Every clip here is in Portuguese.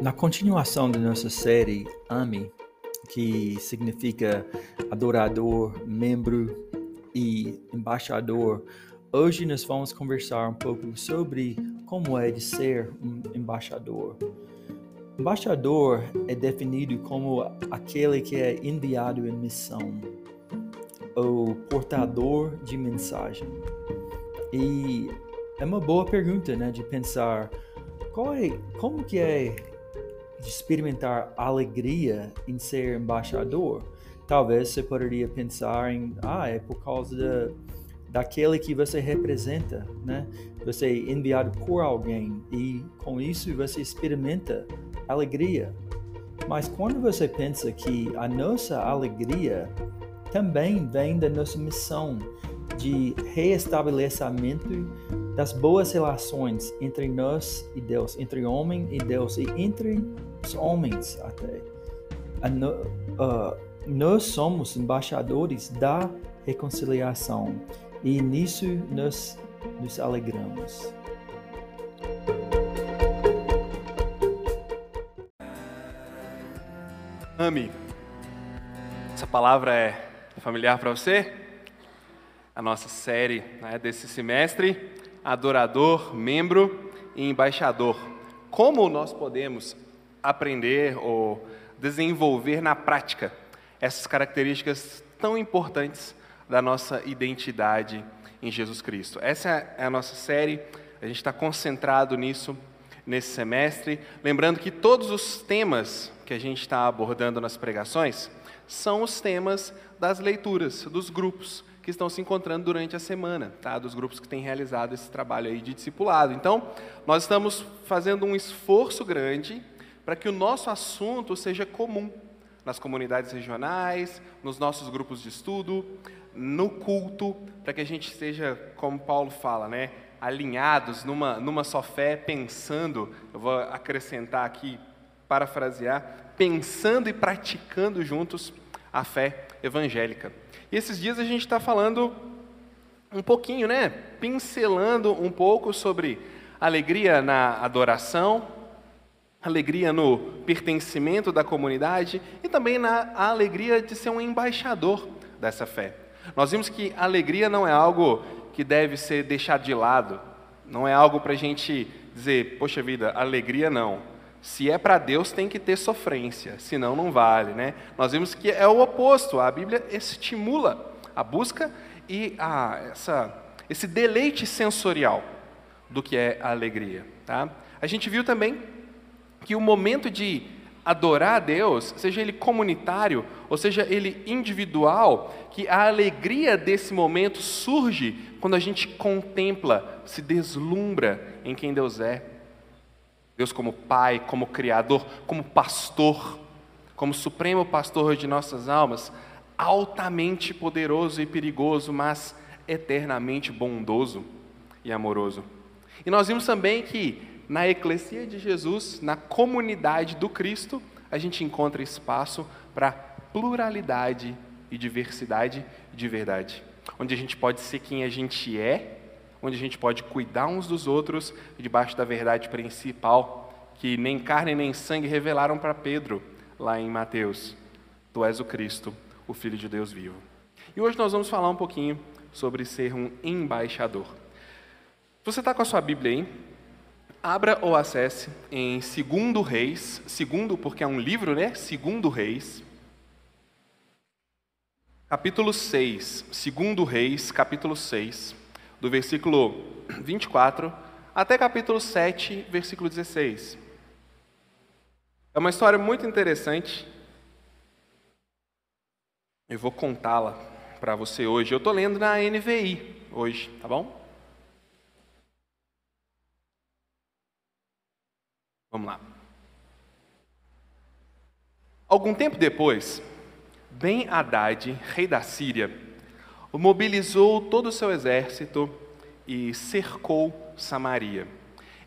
Na continuação da nossa série AMI, que significa adorador, membro e embaixador, hoje nós vamos conversar um pouco sobre como é de ser um embaixador. Embaixador é definido como aquele que é enviado em missão, ou portador de mensagem. E é uma boa pergunta, né, de pensar qual é, como que é de experimentar alegria em ser embaixador. Talvez você poderia pensar em, ah, é por causa da, daquele que você representa, né? Você é enviado por alguém e com isso você experimenta alegria. Mas quando você pensa que a nossa alegria também vem da nossa missão de reestabelecimento das boas relações entre nós e Deus, entre homem e Deus e entre os homens até. Uh, nós somos embaixadores da reconciliação e nisso nós nos alegramos. Ame. Essa palavra é familiar para você? A nossa série né, desse semestre, adorador, membro e embaixador. Como nós podemos aprender ou desenvolver na prática essas características tão importantes da nossa identidade em Jesus Cristo. Essa é a nossa série, a gente está concentrado nisso nesse semestre. Lembrando que todos os temas que a gente está abordando nas pregações são os temas das leituras, dos grupos que estão se encontrando durante a semana, tá? dos grupos que têm realizado esse trabalho aí de discipulado. Então, nós estamos fazendo um esforço grande para que o nosso assunto seja comum nas comunidades regionais, nos nossos grupos de estudo, no culto, para que a gente seja, como Paulo fala, né, alinhados numa, numa só fé, pensando, eu vou acrescentar aqui, parafrasear, pensando e praticando juntos a fé evangélica. E esses dias a gente está falando um pouquinho, né, pincelando um pouco sobre alegria na adoração, alegria no pertencimento da comunidade e também na alegria de ser um embaixador dessa fé. Nós vimos que alegria não é algo que deve ser deixado de lado, não é algo para a gente dizer, poxa vida, alegria não. Se é para Deus, tem que ter sofrência, senão não vale. Né? Nós vimos que é o oposto, a Bíblia estimula a busca e a, essa, esse deleite sensorial do que é a alegria. Tá? A gente viu também que o momento de adorar a Deus, seja ele comunitário ou seja ele individual, que a alegria desse momento surge quando a gente contempla, se deslumbra em quem Deus é. Deus como Pai, como Criador, como Pastor, como Supremo Pastor de nossas almas, altamente poderoso e perigoso, mas eternamente bondoso e amoroso. E nós vimos também que na eclesia de Jesus, na comunidade do Cristo, a gente encontra espaço para pluralidade e diversidade de verdade. Onde a gente pode ser quem a gente é, onde a gente pode cuidar uns dos outros, debaixo da verdade principal, que nem carne nem sangue revelaram para Pedro, lá em Mateus. Tu és o Cristo, o Filho de Deus vivo. E hoje nós vamos falar um pouquinho sobre ser um embaixador. Você está com a sua Bíblia aí? Abra ou acesse em Segundo Reis, segundo porque é um livro, né? Segundo Reis, capítulo 6, Segundo Reis, capítulo 6, do versículo 24 até capítulo 7, versículo 16. É uma história muito interessante. Eu vou contá-la para você hoje. Eu estou lendo na NVI hoje, tá bom? Vamos lá. Algum tempo depois, Ben Haddad, rei da Síria, mobilizou todo o seu exército e cercou Samaria.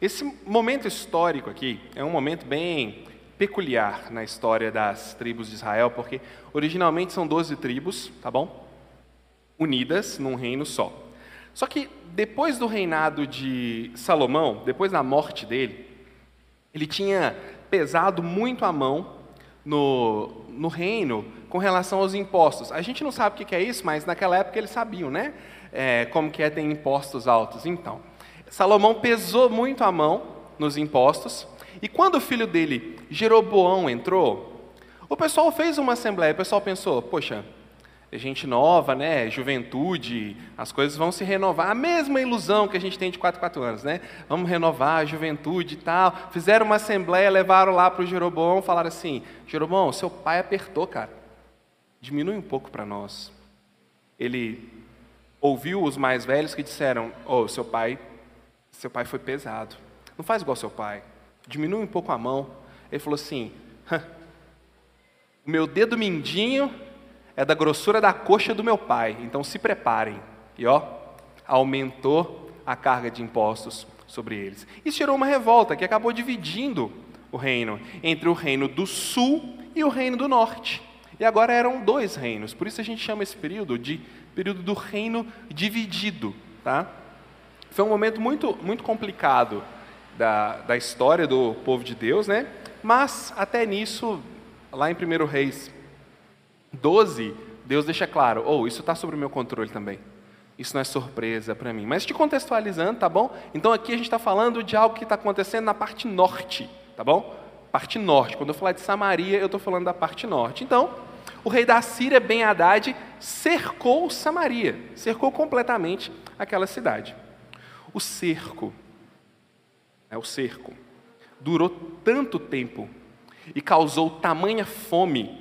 Esse momento histórico aqui é um momento bem peculiar na história das tribos de Israel, porque originalmente são 12 tribos, tá bom? Unidas num reino só. Só que depois do reinado de Salomão, depois da morte dele, ele tinha pesado muito a mão no, no reino com relação aos impostos. A gente não sabe o que é isso, mas naquela época eles sabiam, né? É, como que é ter impostos altos. Então, Salomão pesou muito a mão nos impostos, e quando o filho dele, Jeroboão, entrou, o pessoal fez uma assembleia, o pessoal pensou, poxa, gente nova, né? Juventude, as coisas vão se renovar. A mesma ilusão que a gente tem de 4, 4 anos, né? Vamos renovar a juventude e tal. Fizeram uma assembleia, levaram lá para o Jeroboão, falaram assim: Jeroboão, seu pai apertou, cara. Diminui um pouco para nós. Ele ouviu os mais velhos que disseram: Oh, seu pai, seu pai foi pesado. Não faz igual seu pai. Diminui um pouco a mão. Ele falou assim: O meu dedo mindinho é da grossura da coxa do meu pai, então se preparem. E ó, aumentou a carga de impostos sobre eles. Isso gerou uma revolta que acabou dividindo o reino entre o reino do sul e o reino do norte. E agora eram dois reinos, por isso a gente chama esse período de período do reino dividido. Tá? Foi um momento muito, muito complicado da, da história do povo de Deus, né? mas até nisso, lá em 1 Reis 12, Deus deixa claro, ou oh, isso está sob o meu controle também. Isso não é surpresa para mim. Mas te contextualizando, tá bom? Então aqui a gente está falando de algo que está acontecendo na parte norte, tá bom? Parte norte. Quando eu falar de Samaria, eu estou falando da parte norte. Então, o rei da Síria, Ben Haddad, cercou Samaria, cercou completamente aquela cidade. O cerco, é o cerco, durou tanto tempo e causou tamanha fome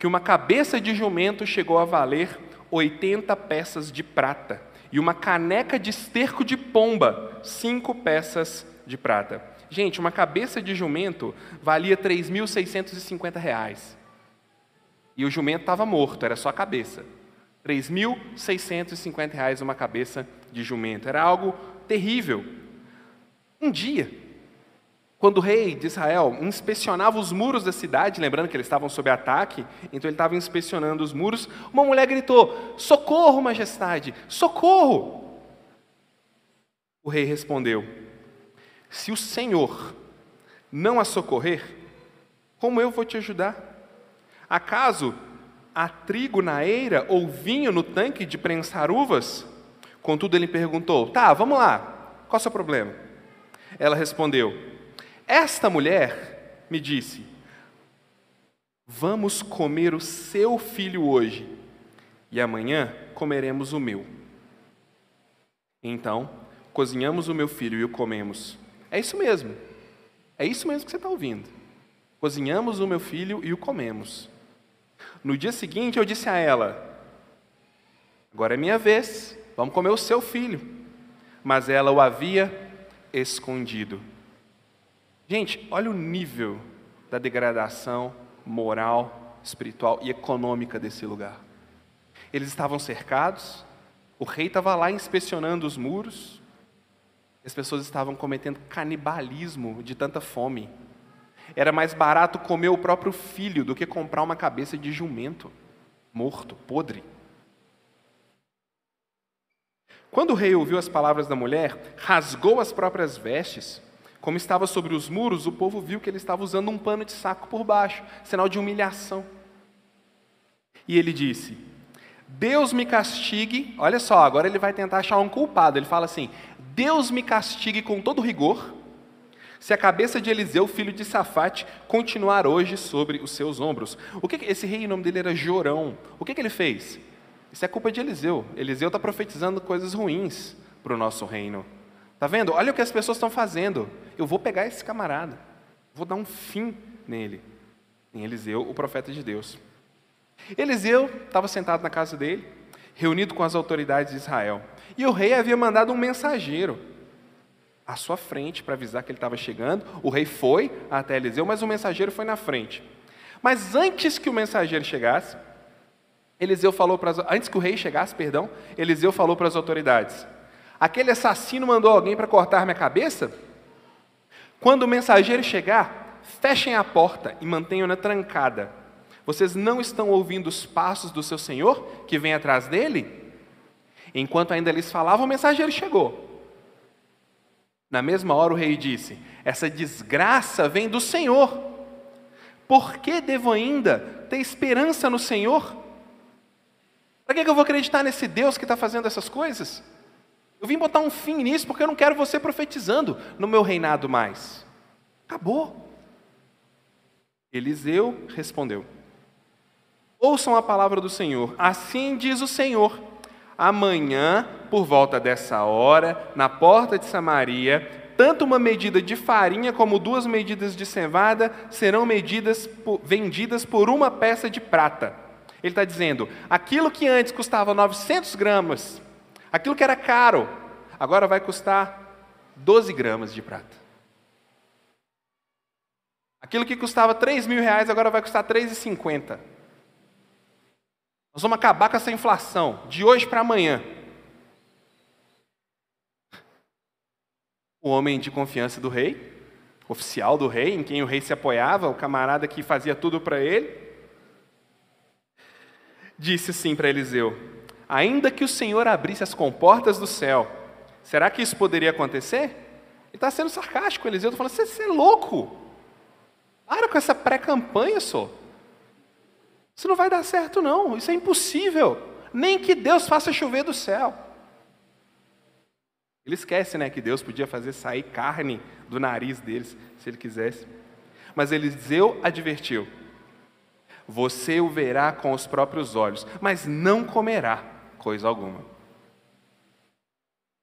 que uma cabeça de jumento chegou a valer 80 peças de prata, e uma caneca de esterco de pomba, cinco peças de prata. Gente, uma cabeça de jumento valia 3.650 reais. E o jumento estava morto, era só a cabeça. 3.650 reais uma cabeça de jumento. Era algo terrível. Um dia, quando o rei de Israel inspecionava os muros da cidade, lembrando que eles estavam sob ataque, então ele estava inspecionando os muros, uma mulher gritou: Socorro, majestade, socorro! O rei respondeu: Se o Senhor não a socorrer, como eu vou te ajudar? Acaso há trigo na eira ou vinho no tanque de prensar uvas? Contudo, ele perguntou: Tá, vamos lá, qual é o seu problema? Ela respondeu: esta mulher me disse: Vamos comer o seu filho hoje, e amanhã comeremos o meu. Então, cozinhamos o meu filho e o comemos. É isso mesmo. É isso mesmo que você está ouvindo. Cozinhamos o meu filho e o comemos. No dia seguinte, eu disse a ela: Agora é minha vez, vamos comer o seu filho. Mas ela o havia escondido. Gente, olha o nível da degradação moral, espiritual e econômica desse lugar. Eles estavam cercados, o rei estava lá inspecionando os muros, as pessoas estavam cometendo canibalismo de tanta fome. Era mais barato comer o próprio filho do que comprar uma cabeça de jumento, morto, podre. Quando o rei ouviu as palavras da mulher, rasgou as próprias vestes como estava sobre os muros, o povo viu que ele estava usando um pano de saco por baixo, sinal de humilhação. E ele disse: Deus me castigue. Olha só, agora ele vai tentar achar um culpado. Ele fala assim: Deus me castigue com todo rigor, se a cabeça de Eliseu, filho de Safate, continuar hoje sobre os seus ombros. O que esse rei, o nome dele era Jorão. O que, que ele fez? Isso é culpa de Eliseu. Eliseu está profetizando coisas ruins para o nosso reino. Tá vendo? Olha o que as pessoas estão fazendo. Eu vou pegar esse camarada, vou dar um fim nele. Em Eliseu, o profeta de Deus. Eliseu estava sentado na casa dele, reunido com as autoridades de Israel. E o rei havia mandado um mensageiro à sua frente para avisar que ele estava chegando. O rei foi até Eliseu, mas o mensageiro foi na frente. Mas antes que o mensageiro chegasse, Eliseu falou para as, antes que o rei chegasse, perdão, Eliseu falou para as autoridades: Aquele assassino mandou alguém para cortar minha cabeça? Quando o mensageiro chegar, fechem a porta e mantenham-na trancada. Vocês não estão ouvindo os passos do seu senhor que vem atrás dele? Enquanto ainda lhes falava, o mensageiro chegou. Na mesma hora o rei disse: Essa desgraça vem do Senhor. Por que devo ainda ter esperança no Senhor? Para que eu vou acreditar nesse Deus que está fazendo essas coisas? Eu vim botar um fim nisso porque eu não quero você profetizando no meu reinado mais. Acabou. Eliseu respondeu: Ouçam a palavra do Senhor. Assim diz o Senhor: Amanhã, por volta dessa hora, na porta de Samaria, tanto uma medida de farinha como duas medidas de cevada serão medidas vendidas por uma peça de prata. Ele está dizendo: aquilo que antes custava 900 gramas, aquilo que era caro, agora vai custar 12 gramas de prata. Aquilo que custava 3 mil reais agora vai custar 3,50. Nós vamos acabar com essa inflação de hoje para amanhã. O homem de confiança do rei, oficial do rei, em quem o rei se apoiava, o camarada que fazia tudo para ele, disse assim para Eliseu: Ainda que o Senhor abrisse as comportas do céu, será que isso poderia acontecer? Ele está sendo sarcástico, Eliseu está falando: Você é louco. Para com essa pré-campanha, só. Isso não vai dar certo, não. Isso é impossível. Nem que Deus faça chover do céu. Ele esquece, né, que Deus podia fazer sair carne do nariz deles, se ele quisesse. Mas Eliseu advertiu: Você o verá com os próprios olhos, mas não comerá coisa alguma.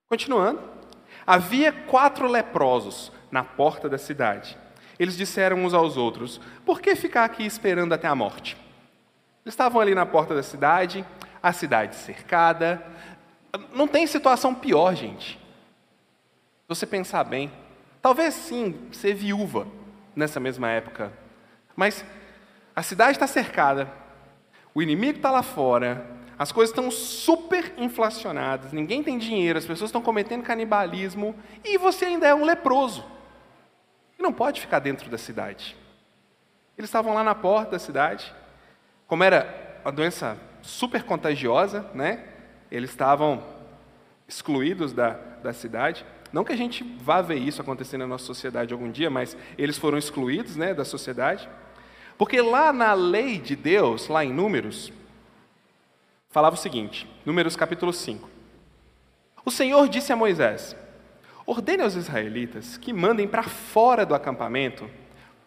Continuando, havia quatro leprosos na porta da cidade. Eles disseram uns aos outros: Por que ficar aqui esperando até a morte? Eles estavam ali na porta da cidade, a cidade cercada. Não tem situação pior, gente. Se você pensar bem, talvez sim ser viúva nessa mesma época, mas a cidade está cercada, o inimigo está lá fora, as coisas estão super inflacionadas, ninguém tem dinheiro, as pessoas estão cometendo canibalismo e você ainda é um leproso. E não pode ficar dentro da cidade. Eles estavam lá na porta da cidade. Como era uma doença super contagiosa, né? Eles estavam excluídos da, da cidade. Não que a gente vá ver isso acontecer na nossa sociedade algum dia, mas eles foram excluídos né, da sociedade. Porque lá na lei de Deus, lá em Números, falava o seguinte: Números capítulo 5. O Senhor disse a Moisés: Ordene aos israelitas que mandem para fora do acampamento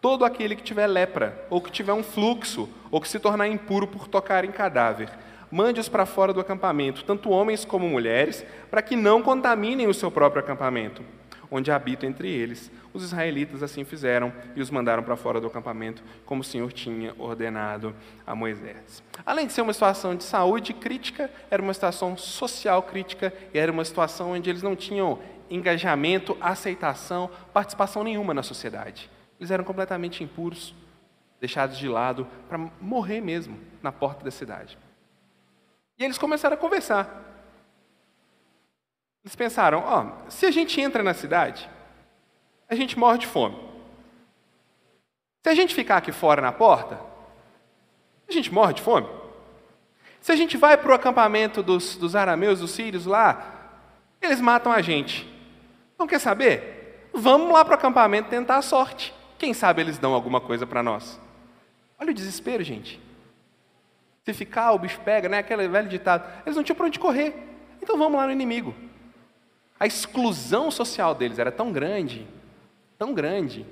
todo aquele que tiver lepra, ou que tiver um fluxo, ou que se tornar impuro por tocar em cadáver. Mande-os para fora do acampamento, tanto homens como mulheres, para que não contaminem o seu próprio acampamento, onde habitam entre eles. Os israelitas assim fizeram e os mandaram para fora do acampamento, como o Senhor tinha ordenado a Moisés. Além de ser uma situação de saúde crítica, era uma situação social crítica e era uma situação onde eles não tinham engajamento, aceitação, participação nenhuma na sociedade. Eles eram completamente impuros, deixados de lado para morrer mesmo na porta da cidade. E eles começaram a conversar. Eles pensaram: ó, oh, se a gente entra na cidade, a gente morre de fome. Se a gente ficar aqui fora na porta, a gente morre de fome. Se a gente vai para o acampamento dos, dos arameus, dos sírios lá, eles matam a gente. Não quer saber? Vamos lá para o acampamento tentar a sorte. Quem sabe eles dão alguma coisa para nós. Olha o desespero, gente. Se ficar, o bicho pega, né? Aquele velho ditado. Eles não tinham para onde correr. Então vamos lá no inimigo. A exclusão social deles era tão grande, tão grande,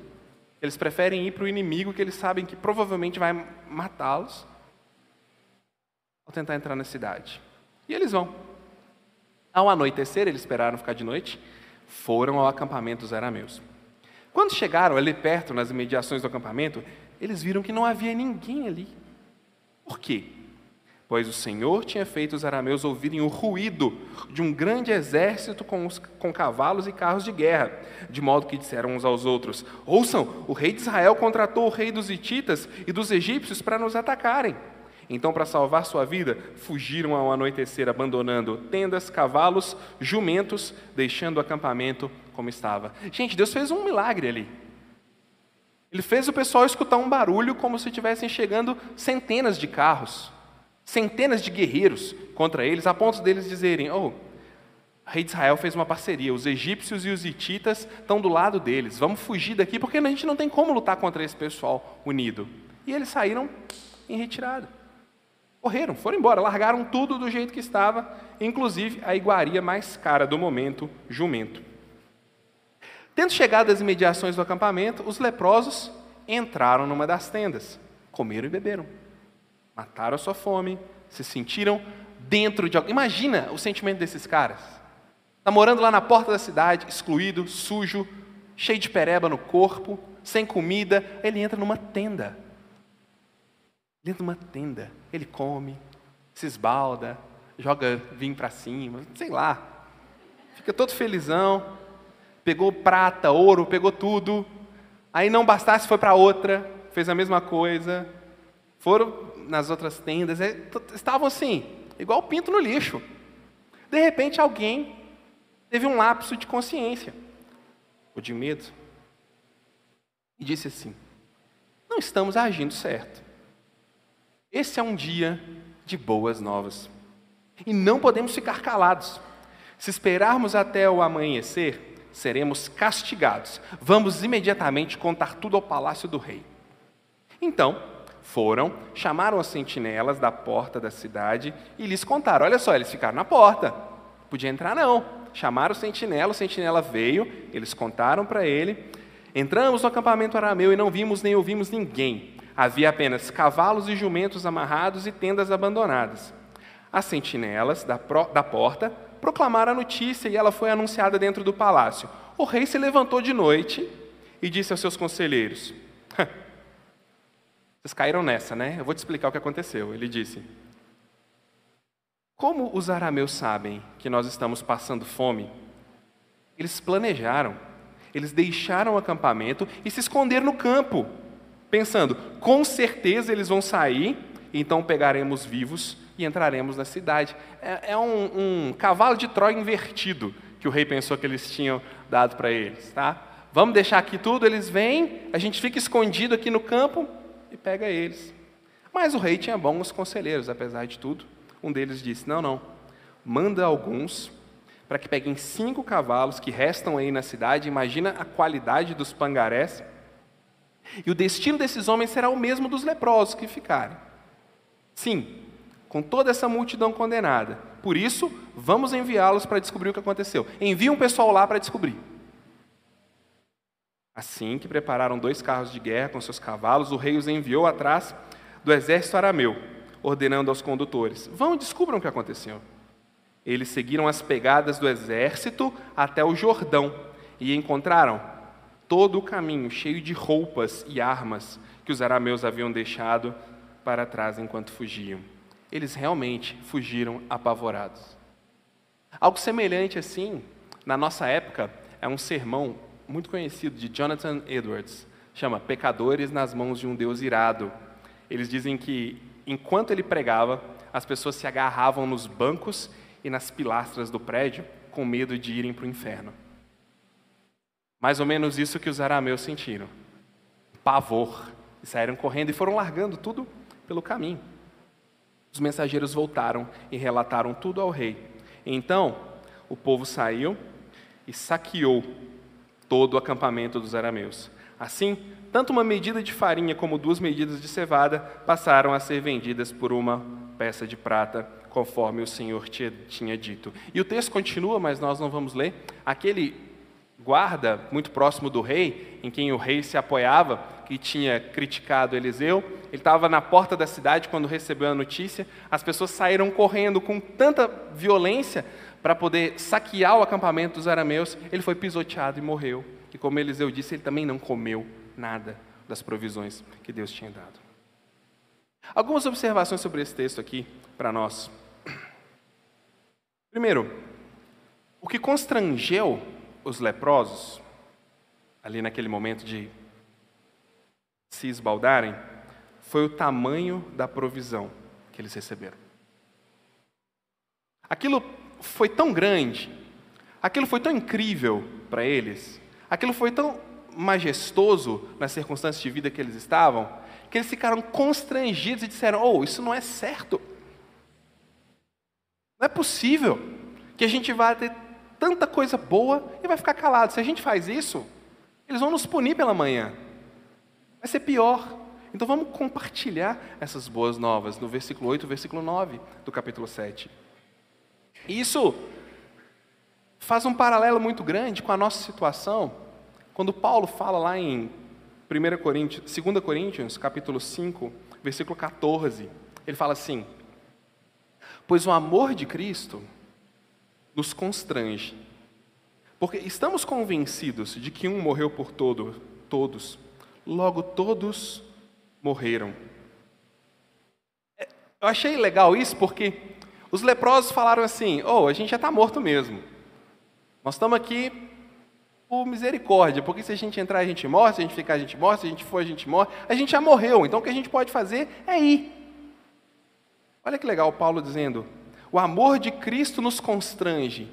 que eles preferem ir para o inimigo que eles sabem que provavelmente vai matá-los ao tentar entrar na cidade. E eles vão. Ao anoitecer, eles esperaram ficar de noite foram ao acampamento dos arameus. Quando chegaram ali perto, nas imediações do acampamento, eles viram que não havia ninguém ali. Por quê? Pois o Senhor tinha feito os arameus ouvirem o ruído de um grande exército com, os, com cavalos e carros de guerra, de modo que disseram uns aos outros: Ouçam, o rei de Israel contratou o rei dos hititas e dos egípcios para nos atacarem. Então, para salvar sua vida, fugiram ao anoitecer, abandonando tendas, cavalos, jumentos, deixando o acampamento como estava. Gente, Deus fez um milagre ali. Ele fez o pessoal escutar um barulho como se estivessem chegando centenas de carros, centenas de guerreiros contra eles, a ponto deles dizerem: Oh, O rei de Israel fez uma parceria. Os egípcios e os hititas estão do lado deles. Vamos fugir daqui porque a gente não tem como lutar contra esse pessoal unido. E eles saíram em retirada. Correram, foram embora, largaram tudo do jeito que estava, inclusive a iguaria mais cara do momento, jumento. Tendo chegado às imediações do acampamento, os leprosos entraram numa das tendas, comeram e beberam, mataram a sua fome, se sentiram dentro de algo. Imagina o sentimento desses caras. Está morando lá na porta da cidade, excluído, sujo, cheio de pereba no corpo, sem comida. Ele entra numa tenda. Ele entra numa tenda. Ele come, se esbalda, joga vinho para cima, sei lá. Fica todo felizão. Pegou prata, ouro, pegou tudo. Aí não bastasse, foi para outra, fez a mesma coisa. Foram nas outras tendas, é, estavam assim, igual pinto no lixo. De repente, alguém teve um lapso de consciência, ou de medo, e disse assim: Não estamos agindo certo. Esse é um dia de boas novas. E não podemos ficar calados. Se esperarmos até o amanhecer, seremos castigados. Vamos imediatamente contar tudo ao palácio do rei. Então, foram, chamaram as sentinelas da porta da cidade e lhes contaram: olha só, eles ficaram na porta, podia entrar não. Chamaram o sentinela, o sentinela veio, eles contaram para ele. Entramos no acampamento arameu e não vimos nem ouvimos ninguém. Havia apenas cavalos e jumentos amarrados e tendas abandonadas. As sentinelas da, pro, da porta proclamaram a notícia e ela foi anunciada dentro do palácio. O rei se levantou de noite e disse aos seus conselheiros: vocês caíram nessa, né? Eu vou te explicar o que aconteceu. Ele disse: Como os arameus sabem que nós estamos passando fome, eles planejaram, eles deixaram o acampamento e se esconderam no campo, pensando: com certeza eles vão sair, então pegaremos vivos e entraremos na cidade. É, é um, um cavalo de Troia invertido que o rei pensou que eles tinham dado para eles, tá? Vamos deixar aqui tudo, eles vêm, a gente fica escondido aqui no campo, e pega eles. Mas o rei tinha bons conselheiros, apesar de tudo. Um deles disse: Não, não, manda alguns para que peguem cinco cavalos que restam aí na cidade. Imagina a qualidade dos pangarés. E o destino desses homens será o mesmo dos leprosos que ficarem. Sim, com toda essa multidão condenada. Por isso, vamos enviá-los para descobrir o que aconteceu. Envia um pessoal lá para descobrir. Assim que prepararam dois carros de guerra com seus cavalos, o rei os enviou atrás do exército arameu, ordenando aos condutores: Vão e descubram o que aconteceu. Eles seguiram as pegadas do exército até o Jordão e encontraram todo o caminho cheio de roupas e armas que os arameus haviam deixado para trás enquanto fugiam. Eles realmente fugiram apavorados. Algo semelhante assim, na nossa época, é um sermão muito conhecido de Jonathan Edwards, chama Pecadores nas mãos de um Deus irado. Eles dizem que enquanto ele pregava, as pessoas se agarravam nos bancos e nas pilastras do prédio com medo de irem para o inferno. Mais ou menos isso que os arameus sentiram. Pavor. E saíram correndo e foram largando tudo pelo caminho. Os mensageiros voltaram e relataram tudo ao rei. Então, o povo saiu e saqueou todo o acampamento dos arameus. Assim, tanto uma medida de farinha como duas medidas de cevada passaram a ser vendidas por uma peça de prata, conforme o Senhor tinha dito. E o texto continua, mas nós não vamos ler. Aquele guarda muito próximo do rei, em quem o rei se apoiava, que tinha criticado Eliseu, ele estava na porta da cidade quando recebeu a notícia. As pessoas saíram correndo com tanta violência para poder saquear o acampamento dos arameus, ele foi pisoteado e morreu. E como Eliseu disse, ele também não comeu nada das provisões que Deus tinha dado. Algumas observações sobre esse texto aqui para nós. Primeiro, o que constrangeu os leprosos, ali naquele momento de se esbaldarem, foi o tamanho da provisão que eles receberam. Aquilo foi tão grande, aquilo foi tão incrível para eles, aquilo foi tão majestoso nas circunstâncias de vida que eles estavam, que eles ficaram constrangidos e disseram: Oh, isso não é certo. Não é possível que a gente vá ter tanta coisa boa e vai ficar calado. Se a gente faz isso, eles vão nos punir pela manhã. Vai ser pior. Então vamos compartilhar essas boas novas no versículo 8, versículo 9 do capítulo 7. Isso faz um paralelo muito grande com a nossa situação, quando Paulo fala lá em 1 Coríntios, 2 Coríntios, capítulo 5, versículo 14, ele fala assim: Pois o amor de Cristo nos constrange, porque estamos convencidos de que um morreu por todo, todos, logo todos morreram. É, eu achei legal isso porque os leprosos falaram assim: Oh, a gente já está morto mesmo. Nós estamos aqui por misericórdia, porque se a gente entrar, a gente morre, se a gente ficar, a gente morre, se a gente for, a gente morre. A gente já morreu, então o que a gente pode fazer é ir. Olha que legal Paulo dizendo: o amor de Cristo nos constrange.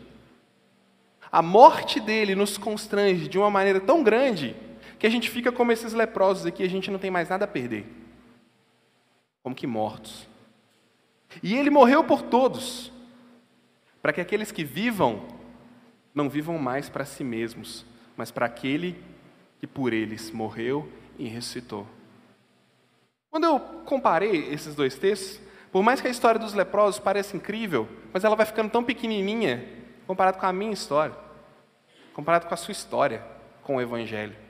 A morte dele nos constrange de uma maneira tão grande que a gente fica como esses leprosos aqui, a gente não tem mais nada a perder. Como que mortos. E ele morreu por todos, para que aqueles que vivam não vivam mais para si mesmos, mas para aquele que por eles morreu e ressuscitou. Quando eu comparei esses dois textos, por mais que a história dos leprosos pareça incrível, mas ela vai ficando tão pequenininha comparado com a minha história, comparado com a sua história com o Evangelho.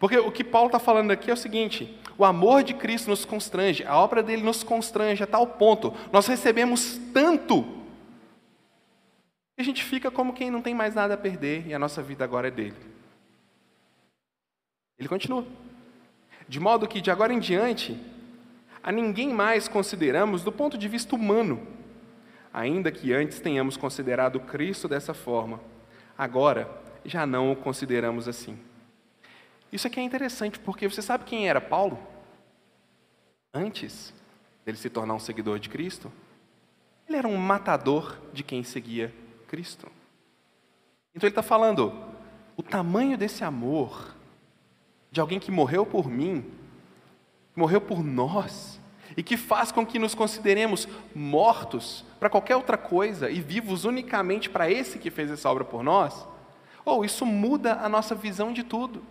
Porque o que Paulo está falando aqui é o seguinte: o amor de Cristo nos constrange, a obra dele nos constrange a tal ponto, nós recebemos tanto, que a gente fica como quem não tem mais nada a perder e a nossa vida agora é dele. Ele continua. De modo que de agora em diante, a ninguém mais consideramos do ponto de vista humano, ainda que antes tenhamos considerado Cristo dessa forma, agora já não o consideramos assim. Isso aqui é interessante, porque você sabe quem era Paulo? Antes dele se tornar um seguidor de Cristo, ele era um matador de quem seguia Cristo. Então ele está falando, o tamanho desse amor, de alguém que morreu por mim, morreu por nós e que faz com que nos consideremos mortos para qualquer outra coisa e vivos unicamente para esse que fez essa obra por nós, ou oh, isso muda a nossa visão de tudo.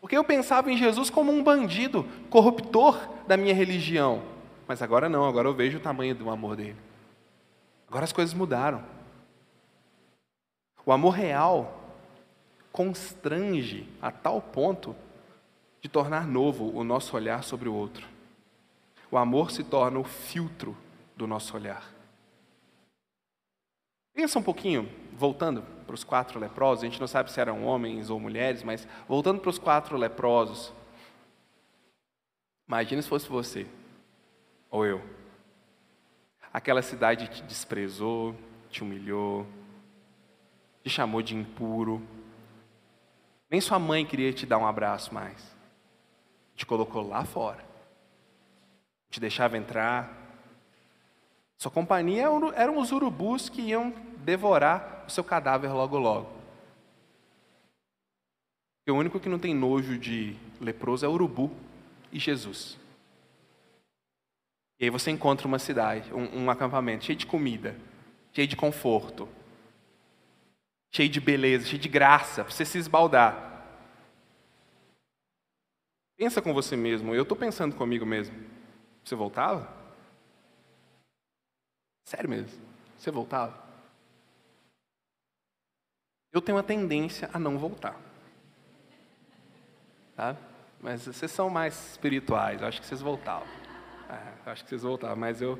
Porque eu pensava em Jesus como um bandido, corruptor da minha religião, mas agora não, agora eu vejo o tamanho do amor dele. Agora as coisas mudaram. O amor real constrange a tal ponto de tornar novo o nosso olhar sobre o outro. O amor se torna o filtro do nosso olhar. Pensa um pouquinho, voltando para os quatro leprosos, a gente não sabe se eram homens ou mulheres, mas voltando para os quatro leprosos. Imagina se fosse você, ou eu. Aquela cidade te desprezou, te humilhou, te chamou de impuro. Nem sua mãe queria te dar um abraço mais te colocou lá fora, te deixava entrar. Sua companhia eram os urubus que iam devorar o seu cadáver logo logo. o único que não tem nojo de leproso é urubu e Jesus. E aí você encontra uma cidade, um, um acampamento cheio de comida, cheio de conforto, cheio de beleza, cheio de graça, para você se esbaldar. Pensa com você mesmo. Eu estou pensando comigo mesmo. Você voltava? Sério mesmo? Você voltava? Eu tenho uma tendência a não voltar. Tá? Mas vocês são mais espirituais. Eu acho que vocês voltavam. É, acho que vocês voltavam, mas eu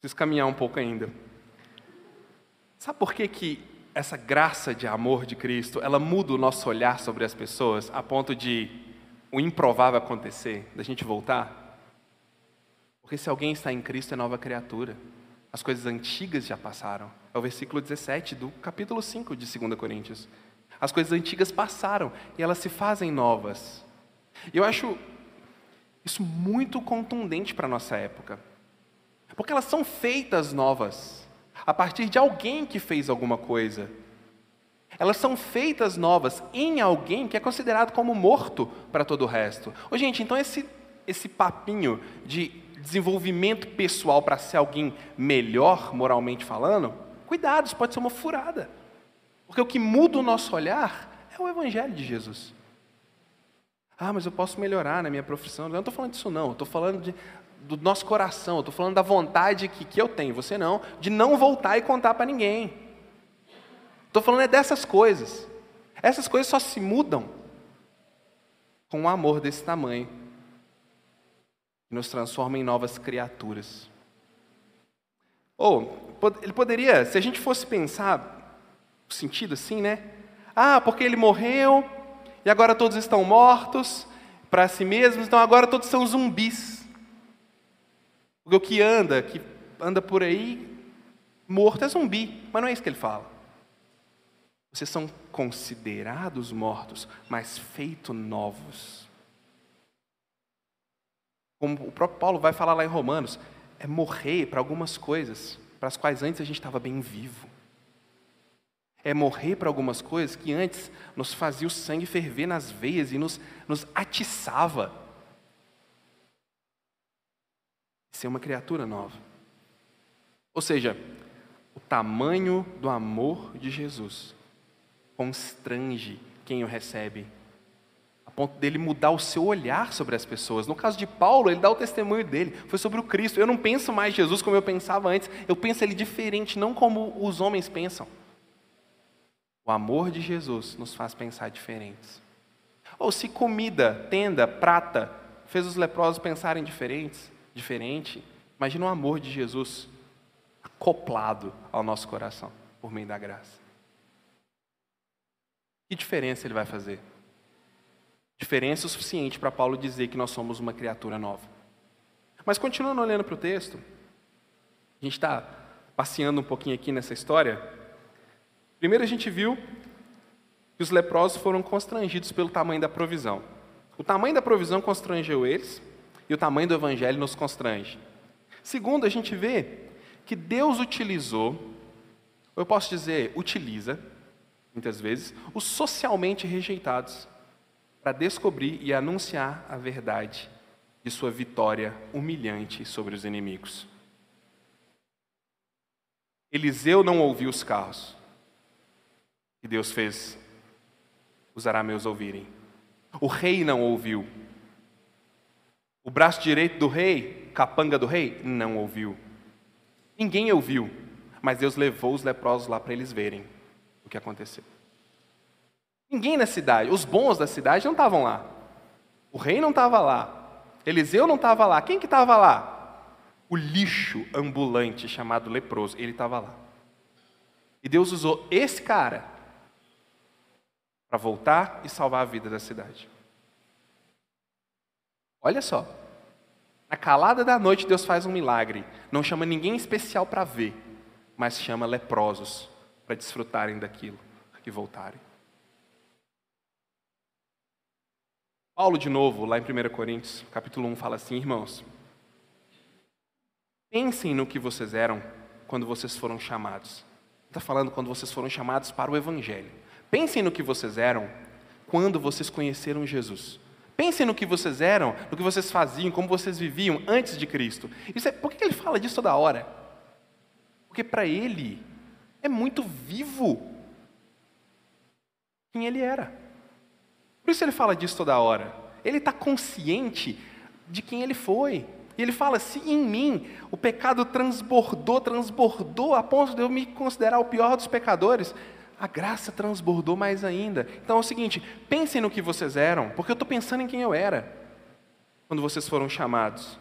preciso caminhar um pouco ainda. Sabe por que, que essa graça de amor de Cristo, ela muda o nosso olhar sobre as pessoas a ponto de o improvável acontecer, da gente voltar? Porque se alguém está em Cristo é nova criatura. As coisas antigas já passaram. É o versículo 17 do capítulo 5 de 2 Coríntios. As coisas antigas passaram e elas se fazem novas. E eu acho isso muito contundente para a nossa época. Porque elas são feitas novas a partir de alguém que fez alguma coisa. Elas são feitas novas em alguém que é considerado como morto para todo o resto. Ô, gente, então esse, esse papinho de desenvolvimento pessoal para ser alguém melhor, moralmente falando, Cuidado, isso pode ser uma furada. Porque o que muda o nosso olhar é o Evangelho de Jesus. Ah, mas eu posso melhorar na minha profissão. Eu não estou falando disso, não. Estou falando de, do nosso coração. Estou falando da vontade que, que eu tenho, você não, de não voltar e contar para ninguém. Estou falando é dessas coisas. Essas coisas só se mudam com um amor desse tamanho, nos transforma em novas criaturas. Ou, ele poderia, se a gente fosse pensar, o sentido assim, né? Ah, porque ele morreu, e agora todos estão mortos para si mesmos, então agora todos são zumbis. O que anda, que anda por aí, morto é zumbi, mas não é isso que ele fala. Vocês são considerados mortos, mas feitos novos. Como o próprio Paulo vai falar lá em Romanos, é morrer para algumas coisas para as quais antes a gente estava bem vivo. É morrer para algumas coisas que antes nos fazia o sangue ferver nas veias e nos, nos atiçava. Ser uma criatura nova. Ou seja, o tamanho do amor de Jesus constrange quem o recebe, ponto dele mudar o seu olhar sobre as pessoas. No caso de Paulo, ele dá o testemunho dele, foi sobre o Cristo. Eu não penso mais Jesus como eu pensava antes, eu penso ele diferente, não como os homens pensam. O amor de Jesus nos faz pensar diferentes. Ou se comida, tenda, prata, fez os leprosos pensarem diferentes, diferente, imagina o amor de Jesus acoplado ao nosso coração por meio da graça. Que diferença ele vai fazer? Diferença o suficiente para Paulo dizer que nós somos uma criatura nova. Mas continuando olhando para o texto, a gente está passeando um pouquinho aqui nessa história. Primeiro a gente viu que os leprosos foram constrangidos pelo tamanho da provisão. O tamanho da provisão constrangeu eles e o tamanho do evangelho nos constrange. Segundo, a gente vê que Deus utilizou, ou eu posso dizer, utiliza, muitas vezes, os socialmente rejeitados, para descobrir e anunciar a verdade de sua vitória humilhante sobre os inimigos. Eliseu não ouviu os carros, que Deus fez os arameus ouvirem. O rei não ouviu. O braço direito do rei, capanga do rei, não ouviu. Ninguém ouviu, mas Deus levou os leprosos lá para eles verem o que aconteceu. Ninguém na cidade, os bons da cidade não estavam lá. O rei não estava lá. Eliseu não estava lá. Quem que estava lá? O lixo ambulante chamado leproso. Ele estava lá. E Deus usou esse cara para voltar e salvar a vida da cidade. Olha só. Na calada da noite, Deus faz um milagre. Não chama ninguém especial para ver, mas chama leprosos para desfrutarem daquilo e voltarem. Paulo, de novo, lá em 1 Coríntios, capítulo 1, fala assim: irmãos, pensem no que vocês eram quando vocês foram chamados. Está falando quando vocês foram chamados para o Evangelho. Pensem no que vocês eram quando vocês conheceram Jesus. Pensem no que vocês eram, no que vocês faziam, como vocês viviam antes de Cristo. É, por que ele fala disso toda hora? Porque para ele é muito vivo quem ele era. Por isso ele fala disso toda hora. Ele está consciente de quem ele foi. E ele fala: se em mim o pecado transbordou, transbordou a ponto de eu me considerar o pior dos pecadores, a graça transbordou mais ainda. Então é o seguinte: pensem no que vocês eram, porque eu estou pensando em quem eu era quando vocês foram chamados.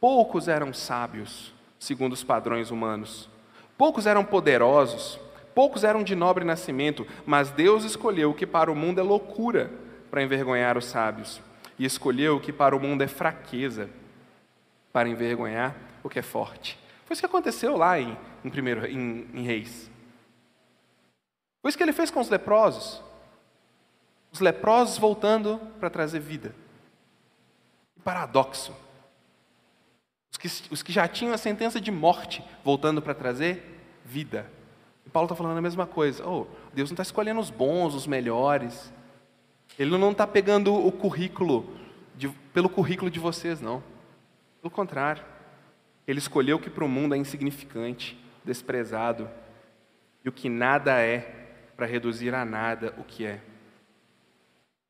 Poucos eram sábios, segundo os padrões humanos. Poucos eram poderosos, poucos eram de nobre nascimento, mas Deus escolheu o que para o mundo é loucura para envergonhar os sábios, e escolheu o que para o mundo é fraqueza para envergonhar o que é forte. Foi isso que aconteceu lá em, em, primeiro, em, em Reis. Foi isso que ele fez com os leprosos. Os leprosos voltando para trazer vida. Que paradoxo. Os que, os que já tinham a sentença de morte voltando para trazer vida. E Paulo está falando a mesma coisa. Oh, Deus não está escolhendo os bons, os melhores. Ele não está pegando o currículo de, pelo currículo de vocês, não. Pelo contrário. Ele escolheu o que para o mundo é insignificante, desprezado, e o que nada é para reduzir a nada o que é.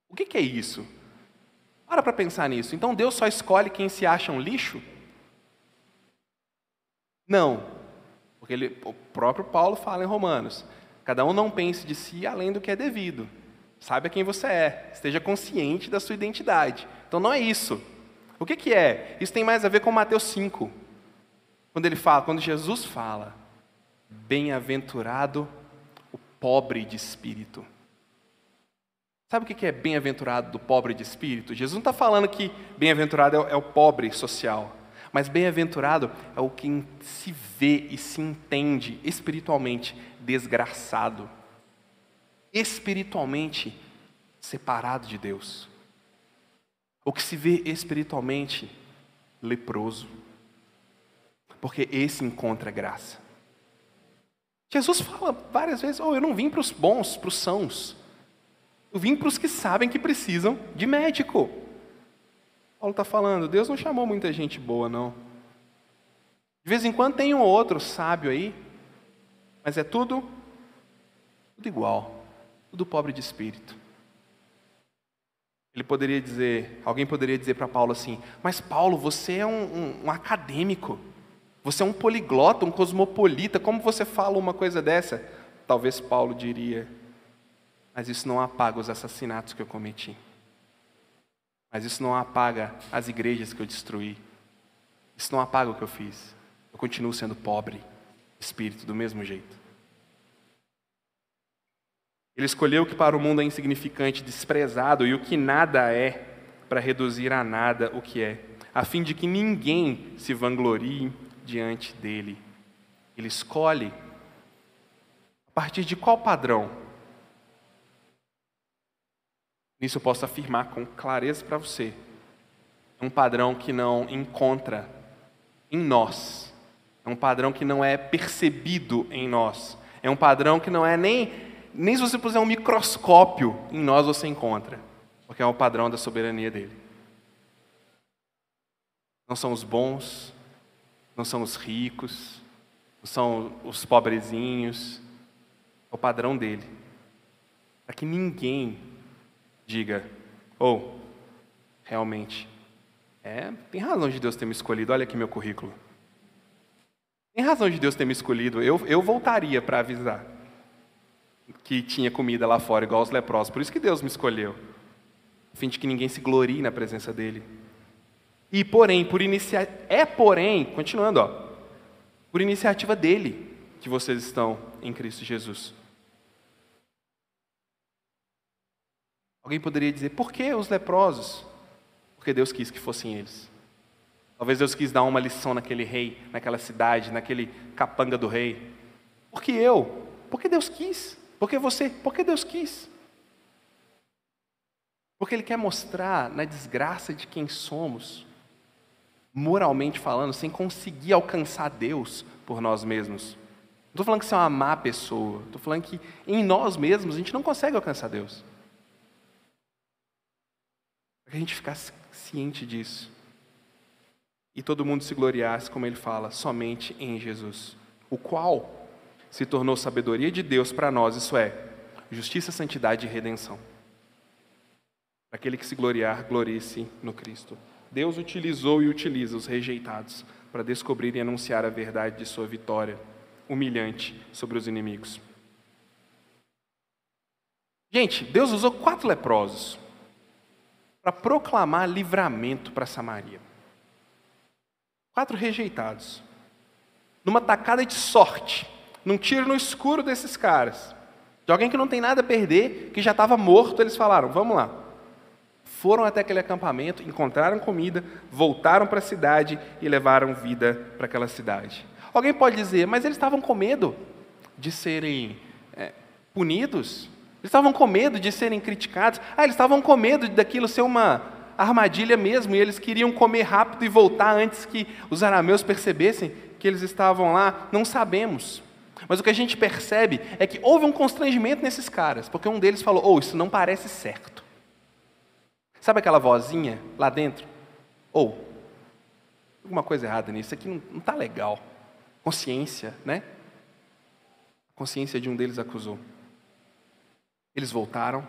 O que, que é isso? Para para pensar nisso. Então Deus só escolhe quem se acha um lixo? Não. Porque ele, o próprio Paulo fala em Romanos: cada um não pense de si além do que é devido. Saiba quem você é, esteja consciente da sua identidade. Então não é isso. O que, que é? Isso tem mais a ver com Mateus 5. Quando ele fala, quando Jesus fala, bem-aventurado o pobre de espírito. Sabe o que é bem-aventurado do pobre de espírito? Jesus não está falando que bem-aventurado é o pobre social, mas bem-aventurado é o que se vê e se entende espiritualmente desgraçado, espiritualmente separado de Deus, o que se vê espiritualmente leproso, porque esse encontra graça. Jesus fala várias vezes: Oh, eu não vim para os bons, para os sãos. Eu vim para os que sabem que precisam de médico. Paulo está falando, Deus não chamou muita gente boa, não. De vez em quando tem um ou outro sábio aí, mas é tudo, tudo igual, tudo pobre de espírito. Ele poderia dizer, alguém poderia dizer para Paulo assim: Mas Paulo, você é um, um, um acadêmico, você é um poliglota, um cosmopolita, como você fala uma coisa dessa? Talvez Paulo diria: mas isso não apaga os assassinatos que eu cometi. Mas isso não apaga as igrejas que eu destruí. Isso não apaga o que eu fiz. Eu continuo sendo pobre, espírito, do mesmo jeito. Ele escolheu o que para o mundo é insignificante, desprezado, e o que nada é, para reduzir a nada o que é, a fim de que ninguém se vanglorie diante dele. Ele escolhe a partir de qual padrão? Nisso eu posso afirmar com clareza para você. É um padrão que não encontra em nós. É um padrão que não é percebido em nós. É um padrão que não é nem, nem se você puser um microscópio, em nós você encontra. Porque é o padrão da soberania dele. Não são os bons, não são os ricos, não são os pobrezinhos. É o padrão dele. Para que ninguém diga: ou, oh, realmente, é, tem razão de Deus ter me escolhido, olha aqui meu currículo. Tem razão de Deus ter me escolhido, eu, eu voltaria para avisar que tinha comida lá fora, igual os leprosos, por isso que Deus me escolheu, a fim de que ninguém se glorie na presença dEle. E, porém, por iniciativa, é porém, continuando, ó, por iniciativa dEle que vocês estão em Cristo Jesus. Alguém poderia dizer, por que os leprosos? Porque Deus quis que fossem eles. Talvez Deus quis dar uma lição naquele rei, naquela cidade, naquele capanga do rei. Por que eu? Porque Deus quis. Porque você? Porque Deus quis. Porque Ele quer mostrar na desgraça de quem somos, moralmente falando, sem conseguir alcançar Deus por nós mesmos. Não estou falando que você é uma má pessoa, estou falando que em nós mesmos a gente não consegue alcançar Deus a gente ficasse ciente disso. E todo mundo se gloriasse, como ele fala, somente em Jesus, o qual se tornou sabedoria de Deus para nós, isso é, justiça, santidade e redenção. Para aquele que se gloriar, glorie-se no Cristo. Deus utilizou e utiliza os rejeitados para descobrir e anunciar a verdade de sua vitória humilhante sobre os inimigos. Gente, Deus usou quatro leprosos para proclamar livramento para Samaria. Quatro rejeitados. Numa tacada de sorte, num tiro no escuro desses caras, de alguém que não tem nada a perder, que já estava morto, eles falaram: vamos lá. Foram até aquele acampamento, encontraram comida, voltaram para a cidade e levaram vida para aquela cidade. Alguém pode dizer, mas eles estavam com medo de serem é, punidos? Eles estavam com medo de serem criticados. Ah, eles estavam com medo daquilo ser uma armadilha mesmo, e eles queriam comer rápido e voltar antes que os arameus percebessem que eles estavam lá. Não sabemos. Mas o que a gente percebe é que houve um constrangimento nesses caras, porque um deles falou: Oh, isso não parece certo. Sabe aquela vozinha lá dentro? Ou, oh, alguma coisa errada nisso, isso aqui não está legal. Consciência, né? consciência de um deles acusou. Eles voltaram,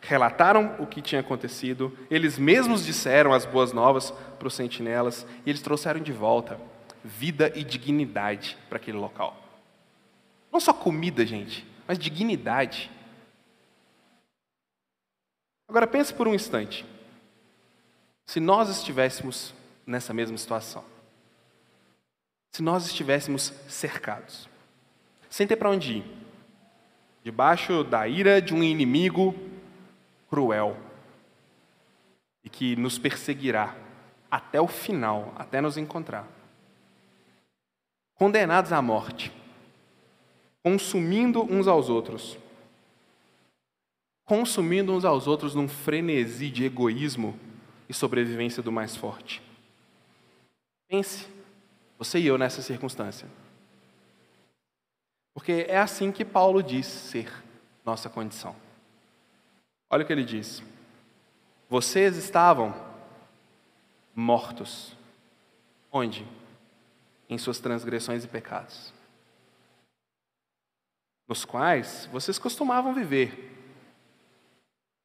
relataram o que tinha acontecido, eles mesmos disseram as boas novas para os sentinelas e eles trouxeram de volta vida e dignidade para aquele local. Não só comida, gente, mas dignidade. Agora pense por um instante. Se nós estivéssemos nessa mesma situação, se nós estivéssemos cercados, sem ter para onde ir, debaixo da ira de um inimigo cruel e que nos perseguirá até o final, até nos encontrar, condenados à morte, consumindo uns aos outros, consumindo uns aos outros num frenesi de egoísmo e sobrevivência do mais forte. Pense, você e eu nessa circunstância. Porque é assim que Paulo diz ser nossa condição. Olha o que ele diz: Vocês estavam mortos. Onde? Em suas transgressões e pecados, nos quais vocês costumavam viver,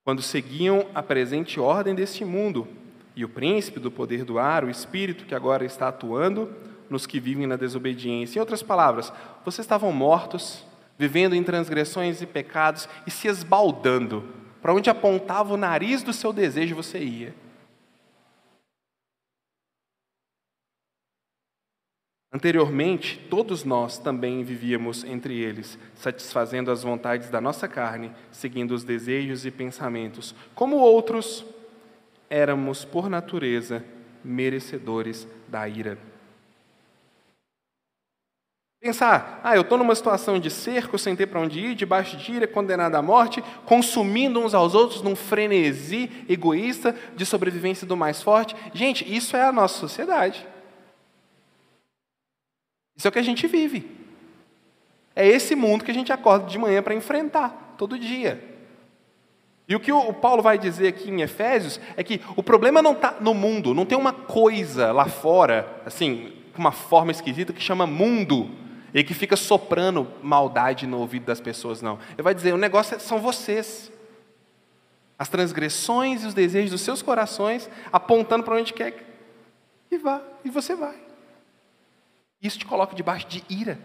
quando seguiam a presente ordem deste mundo e o príncipe do poder do ar, o espírito que agora está atuando nos que vivem na desobediência. Em outras palavras, vocês estavam mortos, vivendo em transgressões e pecados e se esbaldando. Para onde apontava o nariz do seu desejo, você ia. Anteriormente, todos nós também vivíamos entre eles, satisfazendo as vontades da nossa carne, seguindo os desejos e pensamentos. Como outros, éramos, por natureza, merecedores da ira. Pensar, ah, eu estou numa situação de cerco, sem ter para onde ir, debaixo de ira, condenado à morte, consumindo uns aos outros num frenesi egoísta de sobrevivência do mais forte. Gente, isso é a nossa sociedade. Isso é o que a gente vive. É esse mundo que a gente acorda de manhã para enfrentar, todo dia. E o que o Paulo vai dizer aqui em Efésios é que o problema não está no mundo, não tem uma coisa lá fora, assim, com uma forma esquisita que chama mundo e que fica soprando maldade no ouvido das pessoas, não. Ele vai dizer: o negócio é, são vocês. As transgressões e os desejos dos seus corações apontando para onde quer que vá, e você vai. Isso te coloca debaixo de ira.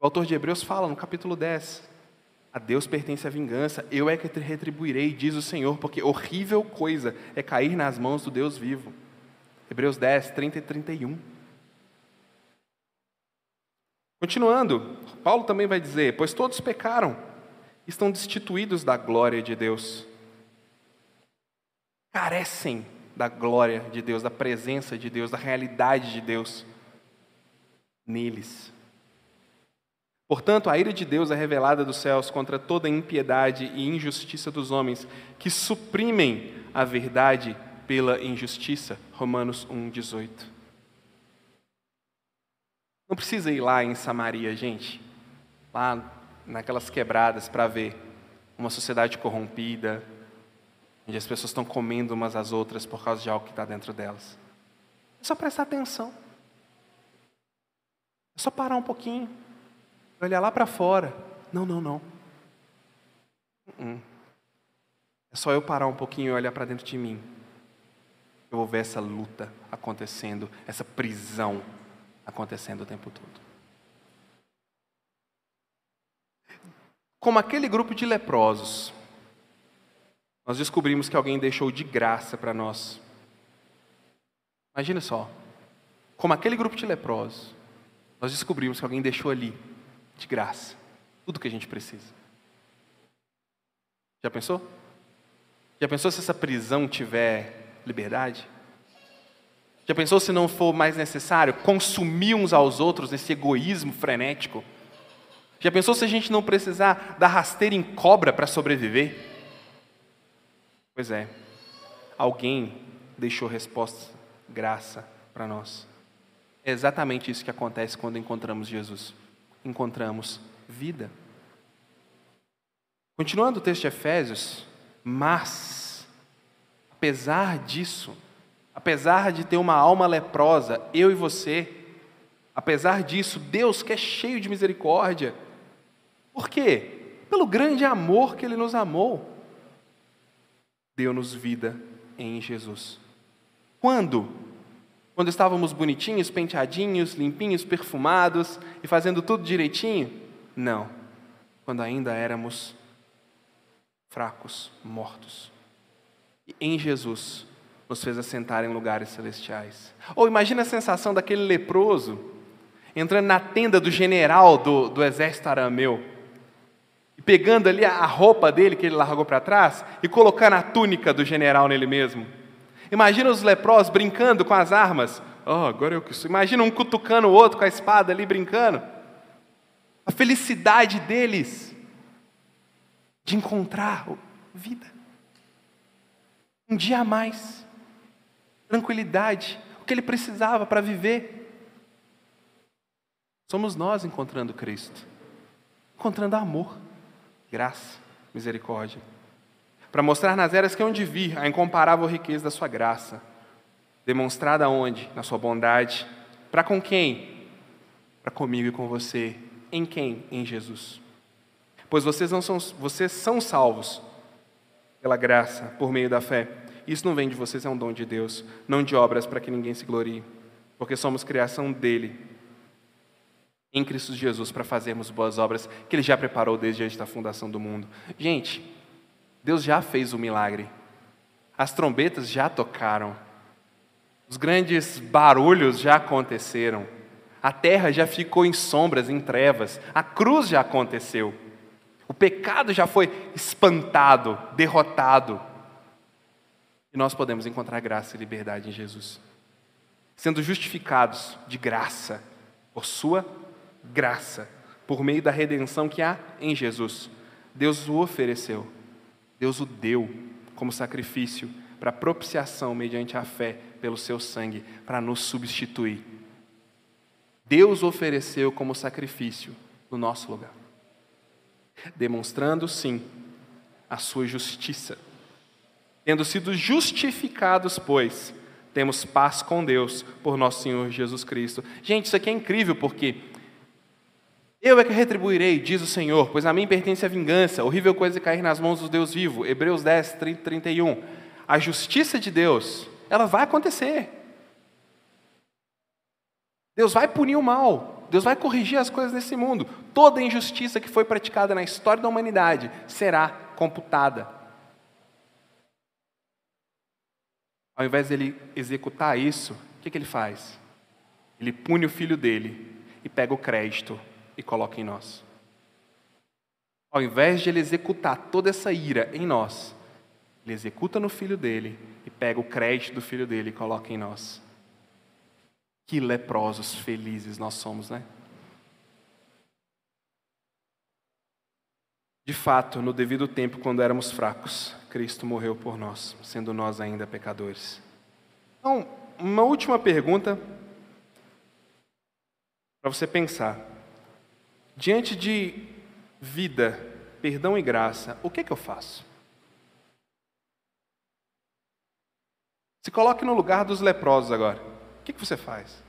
O autor de Hebreus fala no capítulo 10: A Deus pertence a vingança, eu é que te retribuirei, diz o Senhor, porque horrível coisa é cair nas mãos do Deus vivo. Hebreus 10, 30 e 31. Continuando, Paulo também vai dizer: Pois todos pecaram, estão destituídos da glória de Deus, carecem da glória de Deus, da presença de Deus, da realidade de Deus neles. Portanto, a ira de Deus é revelada dos céus contra toda impiedade e injustiça dos homens que suprimem a verdade pela injustiça. Romanos 1:18. Não precisa ir lá em Samaria, gente, lá naquelas quebradas para ver uma sociedade corrompida, onde as pessoas estão comendo umas às outras por causa de algo que está dentro delas. É só prestar atenção. É só parar um pouquinho, olhar lá para fora. Não, não, não. Uh-uh. É só eu parar um pouquinho e olhar para dentro de mim. Eu vou ver essa luta acontecendo, essa prisão acontecendo o tempo todo. Como aquele grupo de leprosos, nós descobrimos que alguém deixou de graça para nós. Imagina só, como aquele grupo de leprosos, nós descobrimos que alguém deixou ali, de graça, tudo que a gente precisa. Já pensou? Já pensou se essa prisão tiver liberdade? Já pensou se não for mais necessário consumir uns aos outros nesse egoísmo frenético? Já pensou se a gente não precisar dar rasteira em cobra para sobreviver? Pois é, alguém deixou resposta, graça para nós. É exatamente isso que acontece quando encontramos Jesus. Encontramos vida. Continuando o texto de Efésios, mas, apesar disso, apesar de ter uma alma leprosa, eu e você, Apesar disso, Deus, que é cheio de misericórdia, por quê? Pelo grande amor que Ele nos amou, deu-nos vida em Jesus. Quando? Quando estávamos bonitinhos, penteadinhos, limpinhos, perfumados e fazendo tudo direitinho? Não. Quando ainda éramos fracos, mortos. E em Jesus nos fez assentar em lugares celestiais. Ou imagina a sensação daquele leproso entrando na tenda do general do, do exército arameu e pegando ali a roupa dele que ele largou para trás e colocando a túnica do general nele mesmo. Imagina os leprosos brincando com as armas. Oh, agora eu que sou. Imagina um cutucando o outro com a espada ali brincando. A felicidade deles de encontrar vida. Um dia a mais. Tranquilidade. O que ele precisava para viver. Somos nós encontrando Cristo. Encontrando amor, graça, misericórdia para mostrar nas eras que hão de vir a incomparável riqueza da sua graça, demonstrada onde? Na sua bondade. Para com quem? Para comigo e com você. Em quem? Em Jesus. Pois vocês, não são, vocês são salvos pela graça, por meio da fé. Isso não vem de vocês, é um dom de Deus, não de obras para que ninguém se glorie, porque somos criação dele, em Cristo Jesus, para fazermos boas obras que ele já preparou desde antes da fundação do mundo. Gente, Deus já fez o milagre. As trombetas já tocaram. Os grandes barulhos já aconteceram. A terra já ficou em sombras, em trevas. A cruz já aconteceu. O pecado já foi espantado, derrotado. E nós podemos encontrar graça e liberdade em Jesus. Sendo justificados de graça, por Sua graça, por meio da redenção que há em Jesus. Deus o ofereceu. Deus o deu como sacrifício para propiciação mediante a fé pelo seu sangue, para nos substituir. Deus ofereceu como sacrifício no nosso lugar, demonstrando sim a sua justiça. Tendo sido justificados, pois, temos paz com Deus por nosso Senhor Jesus Cristo. Gente, isso aqui é incrível porque eu é que retribuirei, diz o Senhor, pois a mim pertence a vingança, horrível coisa é cair nas mãos do Deus vivo. Hebreus 10, 30, 31. A justiça de Deus, ela vai acontecer. Deus vai punir o mal, Deus vai corrigir as coisas nesse mundo. Toda injustiça que foi praticada na história da humanidade será computada. Ao invés dele executar isso, o que, que ele faz? Ele pune o filho dele e pega o crédito e coloca em nós. Ao invés de ele executar toda essa ira em nós, ele executa no filho dele e pega o crédito do filho dele e coloca em nós. Que leprosos felizes nós somos, né? De fato, no devido tempo, quando éramos fracos, Cristo morreu por nós, sendo nós ainda pecadores. Então, uma última pergunta para você pensar. Diante de vida, perdão e graça, o que, é que eu faço? Se coloque no lugar dos leprosos agora. O que, que você faz?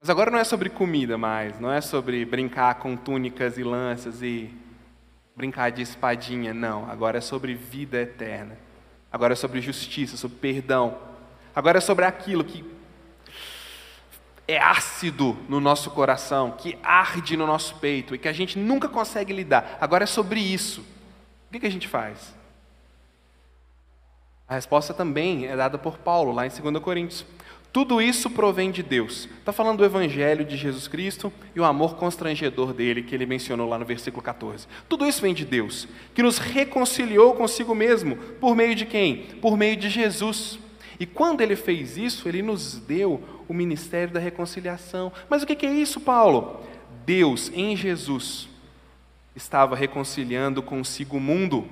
Mas agora não é sobre comida mais, não é sobre brincar com túnicas e lanças e brincar de espadinha, não. Agora é sobre vida eterna. Agora é sobre justiça, sobre perdão. Agora é sobre aquilo que é ácido no nosso coração, que arde no nosso peito e que a gente nunca consegue lidar. Agora é sobre isso. O que a gente faz? A resposta também é dada por Paulo, lá em 2 Coríntios. Tudo isso provém de Deus. Está falando do Evangelho de Jesus Cristo e o amor constrangedor dele, que ele mencionou lá no versículo 14. Tudo isso vem de Deus, que nos reconciliou consigo mesmo. Por meio de quem? Por meio de Jesus. E quando ele fez isso, ele nos deu o ministério da reconciliação. Mas o que é isso, Paulo? Deus, em Jesus, estava reconciliando consigo o mundo.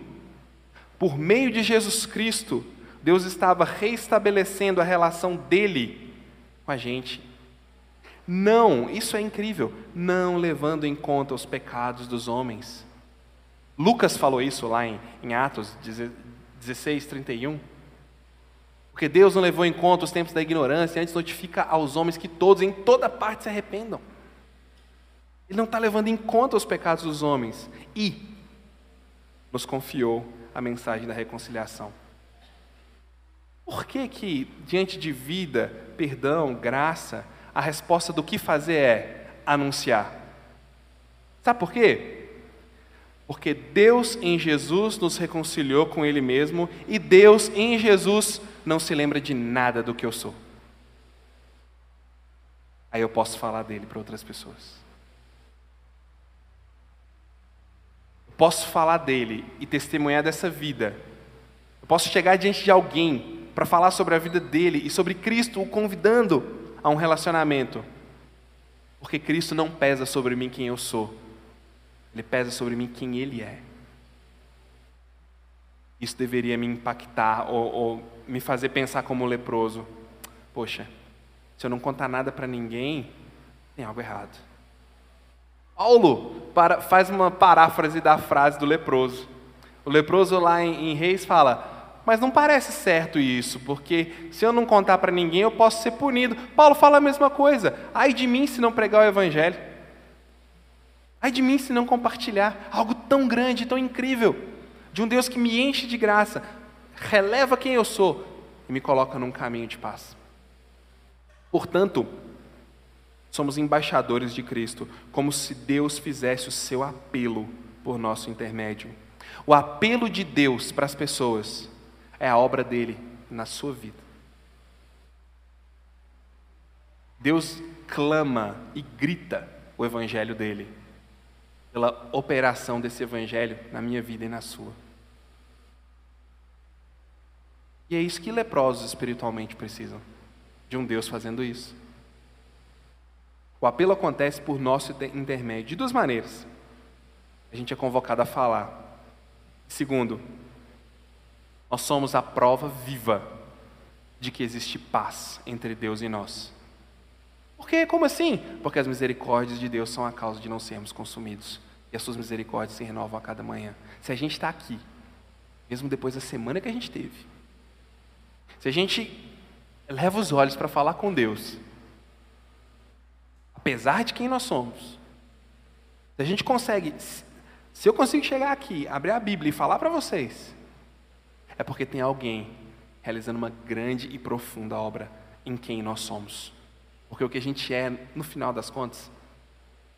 Por meio de Jesus Cristo, Deus estava reestabelecendo a relação dele com a gente. Não, isso é incrível, não levando em conta os pecados dos homens. Lucas falou isso lá em, em Atos 16, 31. O Porque Deus não levou em conta os tempos da ignorância, antes notifica aos homens que todos, em toda parte, se arrependam. Ele não está levando em conta os pecados dos homens. E nos confiou a mensagem da reconciliação. Por que que, diante de vida, perdão, graça, a resposta do que fazer é anunciar? Sabe por quê? Porque Deus em Jesus nos reconciliou com Ele mesmo e Deus em Jesus não se lembra de nada do que eu sou. Aí eu posso falar dele para outras pessoas. Eu posso falar dele e testemunhar dessa vida. Eu posso chegar diante de alguém para falar sobre a vida dele e sobre Cristo, o convidando a um relacionamento. Porque Cristo não pesa sobre mim quem eu sou, Ele pesa sobre mim quem Ele é. Isso deveria me impactar ou, ou me fazer pensar como leproso. Poxa, se eu não contar nada para ninguém, tem algo errado. Paulo para, faz uma paráfrase da frase do leproso. O leproso lá em, em Reis fala: mas não parece certo isso, porque se eu não contar para ninguém, eu posso ser punido. Paulo fala a mesma coisa. Ai de mim se não pregar o evangelho. Ai de mim se não compartilhar algo tão grande, tão incrível, de um Deus que me enche de graça, releva quem eu sou e me coloca num caminho de paz. Portanto, somos embaixadores de Cristo, como se Deus fizesse o seu apelo por nosso intermédio. O apelo de Deus para as pessoas é a obra dele na sua vida. Deus clama e grita o evangelho dele, pela operação desse evangelho na minha vida e na sua. E é isso que leprosos espiritualmente precisam, de um Deus fazendo isso. O apelo acontece por nosso intermédio, de duas maneiras. A gente é convocado a falar. Segundo, nós somos a prova viva de que existe paz entre Deus e nós. Por quê? Como assim? Porque as misericórdias de Deus são a causa de não sermos consumidos. E as suas misericórdias se renovam a cada manhã. Se a gente está aqui, mesmo depois da semana que a gente teve, se a gente leva os olhos para falar com Deus, apesar de quem nós somos, se a gente consegue, se eu consigo chegar aqui, abrir a Bíblia e falar para vocês, é porque tem alguém realizando uma grande e profunda obra em quem nós somos. Porque o que a gente é, no final das contas,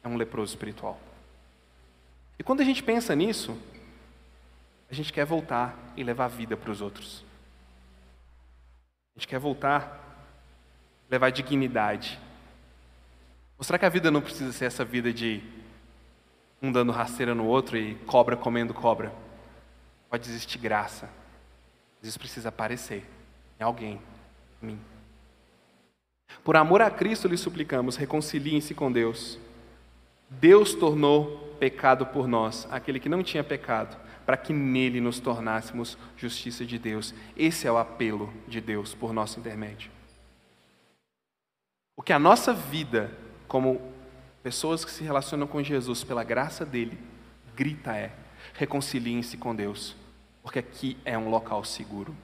é um leproso espiritual. E quando a gente pensa nisso, a gente quer voltar e levar vida para os outros. A gente quer voltar, levar dignidade. Mostrar que a vida não precisa ser essa vida de um dando rasteira no outro e cobra comendo cobra. Pode existir graça Jesus precisa aparecer em alguém, em mim. Por amor a Cristo lhe suplicamos, reconciliem-se com Deus. Deus tornou pecado por nós, aquele que não tinha pecado, para que nele nos tornássemos justiça de Deus. Esse é o apelo de Deus por nosso intermédio. O que a nossa vida, como pessoas que se relacionam com Jesus pela graça dele, grita é: reconciliem-se com Deus porque aqui é um local seguro.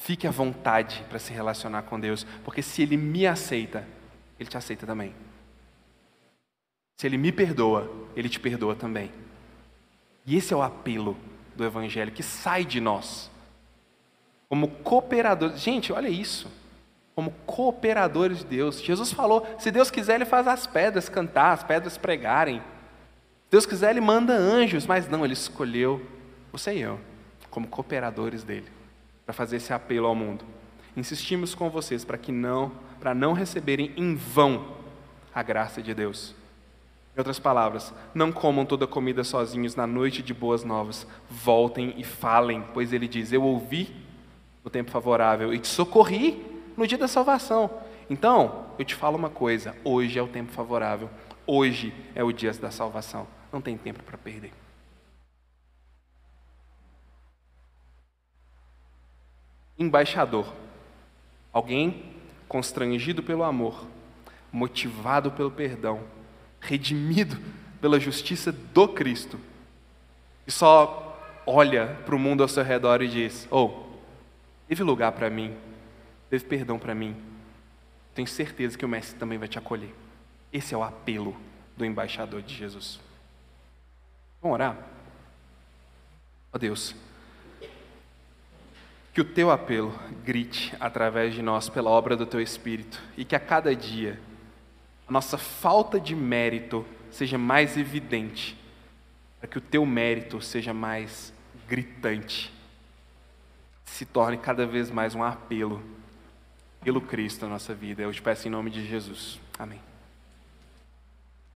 Fique à vontade para se relacionar com Deus, porque se Ele me aceita, Ele te aceita também. Se Ele me perdoa, Ele te perdoa também. E esse é o apelo do Evangelho que sai de nós, como cooperadores. Gente, olha isso. Como cooperadores de Deus. Jesus falou: se Deus quiser, Ele faz as pedras cantar, as pedras pregarem. Deus quiser, Ele manda anjos, mas não, Ele escolheu você e eu, como cooperadores dele, para fazer esse apelo ao mundo. Insistimos com vocês para que não, para não receberem em vão a graça de Deus. Em outras palavras, não comam toda a comida sozinhos na noite de boas novas. Voltem e falem, pois ele diz: Eu ouvi no tempo favorável e te socorri no dia da salvação. Então, eu te falo uma coisa: hoje é o tempo favorável, hoje é o dia da salvação não tem tempo para perder. Embaixador, alguém constrangido pelo amor, motivado pelo perdão, redimido pela justiça do Cristo, e só olha para o mundo ao seu redor e diz: Oh, Teve lugar para mim, teve perdão para mim. Tenho certeza que o Mestre também vai te acolher. Esse é o apelo do embaixador de Jesus. Vamos orar? Ó oh Deus, que o teu apelo grite através de nós pela obra do teu Espírito e que a cada dia a nossa falta de mérito seja mais evidente, para que o teu mérito seja mais gritante, se torne cada vez mais um apelo pelo Cristo na nossa vida. Eu te peço em nome de Jesus. Amém.